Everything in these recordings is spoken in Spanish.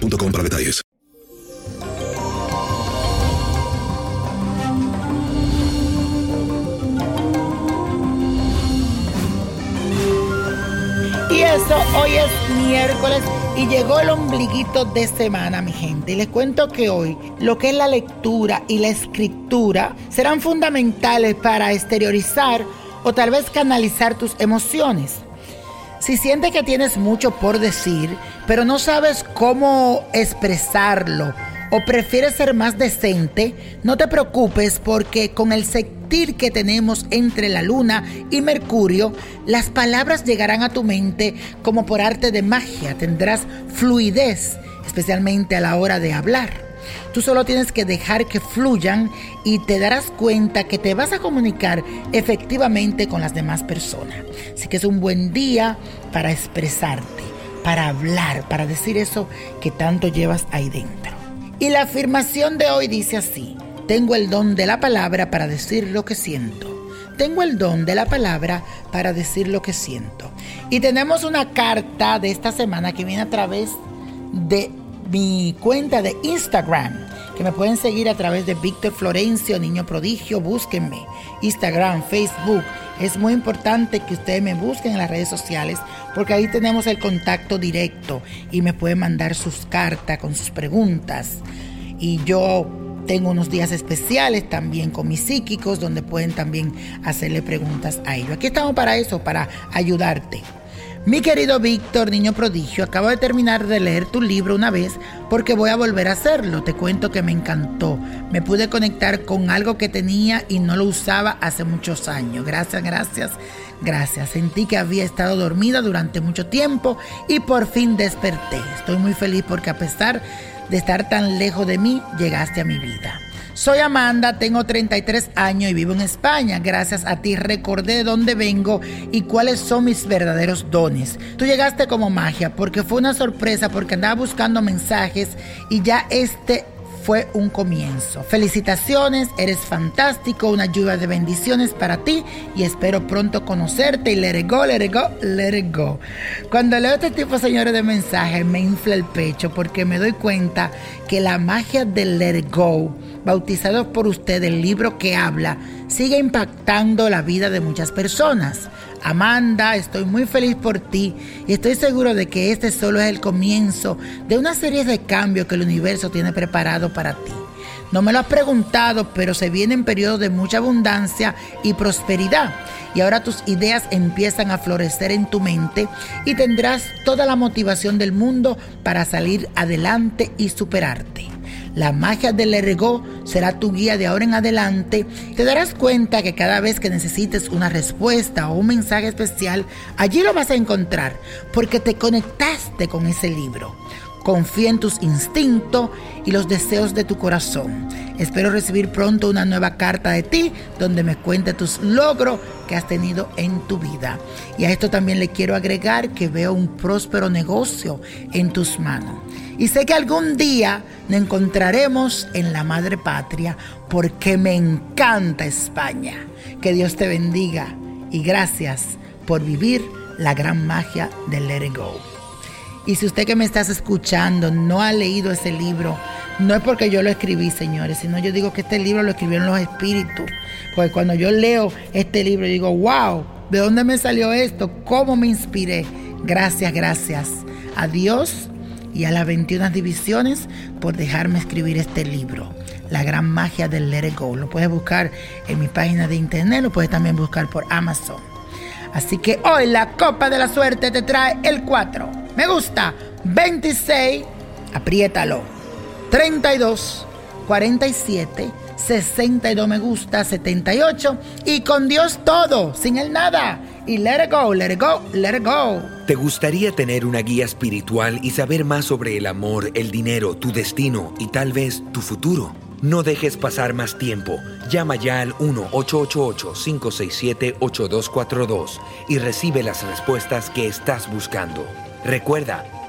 para detalles. Y eso, hoy es miércoles y llegó el ombliguito de semana, mi gente. Y les cuento que hoy lo que es la lectura y la escritura serán fundamentales para exteriorizar o tal vez canalizar tus emociones. Si sientes que tienes mucho por decir, pero no sabes cómo expresarlo o prefieres ser más decente, no te preocupes porque con el sentir que tenemos entre la luna y Mercurio, las palabras llegarán a tu mente como por arte de magia. Tendrás fluidez, especialmente a la hora de hablar. Tú solo tienes que dejar que fluyan y te darás cuenta que te vas a comunicar efectivamente con las demás personas. Así que es un buen día para expresarte, para hablar, para decir eso que tanto llevas ahí dentro. Y la afirmación de hoy dice así, tengo el don de la palabra para decir lo que siento. Tengo el don de la palabra para decir lo que siento. Y tenemos una carta de esta semana que viene a través de mi cuenta de Instagram, que me pueden seguir a través de Víctor Florencio, Niño Prodigio, búsquenme. Instagram, Facebook. Es muy importante que ustedes me busquen en las redes sociales porque ahí tenemos el contacto directo y me pueden mandar sus cartas con sus preguntas. Y yo tengo unos días especiales también con mis psíquicos donde pueden también hacerle preguntas a ellos. Aquí estamos para eso, para ayudarte. Mi querido Víctor, niño prodigio, acabo de terminar de leer tu libro una vez porque voy a volver a hacerlo. Te cuento que me encantó. Me pude conectar con algo que tenía y no lo usaba hace muchos años. Gracias, gracias, gracias. Sentí que había estado dormida durante mucho tiempo y por fin desperté. Estoy muy feliz porque a pesar de estar tan lejos de mí, llegaste a mi vida. Soy Amanda, tengo 33 años y vivo en España. Gracias a ti recordé de dónde vengo y cuáles son mis verdaderos dones. Tú llegaste como magia porque fue una sorpresa porque andaba buscando mensajes y ya este fue un comienzo. Felicitaciones, eres fantástico, una lluvia de bendiciones para ti y espero pronto conocerte y let go, let go, let go. Cuando leo este tipo, señores, de mensajes me infla el pecho porque me doy cuenta que la magia del let go, bautizado por usted, el libro que habla, sigue impactando la vida de muchas personas. Amanda, estoy muy feliz por ti y estoy seguro de que este solo es el comienzo de una serie de cambios que el universo tiene preparado para ti. No me lo has preguntado, pero se vienen periodos de mucha abundancia y prosperidad. Y ahora tus ideas empiezan a florecer en tu mente y tendrás toda la motivación del mundo para salir adelante y superarte. La magia del Ergo será tu guía de ahora en adelante. Te darás cuenta que cada vez que necesites una respuesta o un mensaje especial, allí lo vas a encontrar porque te conectaste con ese libro. Confía en tus instintos y los deseos de tu corazón. Espero recibir pronto una nueva carta de ti donde me cuente tus logros que has tenido en tu vida. Y a esto también le quiero agregar que veo un próspero negocio en tus manos. Y sé que algún día nos encontraremos en la madre patria porque me encanta España. Que Dios te bendiga y gracias por vivir la gran magia del Let It Go. Y si usted que me estás escuchando no ha leído ese libro, no es porque yo lo escribí, señores, sino yo digo que este libro lo escribieron los espíritus. Porque cuando yo leo este libro, digo, wow, ¿de dónde me salió esto? ¿Cómo me inspiré? Gracias, gracias a Dios y a las 21 divisiones por dejarme escribir este libro. La gran magia del Let It Go. Lo puedes buscar en mi página de internet, lo puedes también buscar por Amazon. Así que hoy la copa de la suerte te trae el 4. Me gusta. 26. Apriétalo. 32. 47. 62 me gusta. 78. Y con Dios todo. Sin el nada. Y let it go, let it go, let it go. ¿Te gustaría tener una guía espiritual y saber más sobre el amor, el dinero, tu destino y tal vez tu futuro? No dejes pasar más tiempo. Llama ya al 1-888-567-8242 y recibe las respuestas que estás buscando. Recuerda,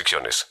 restricciones.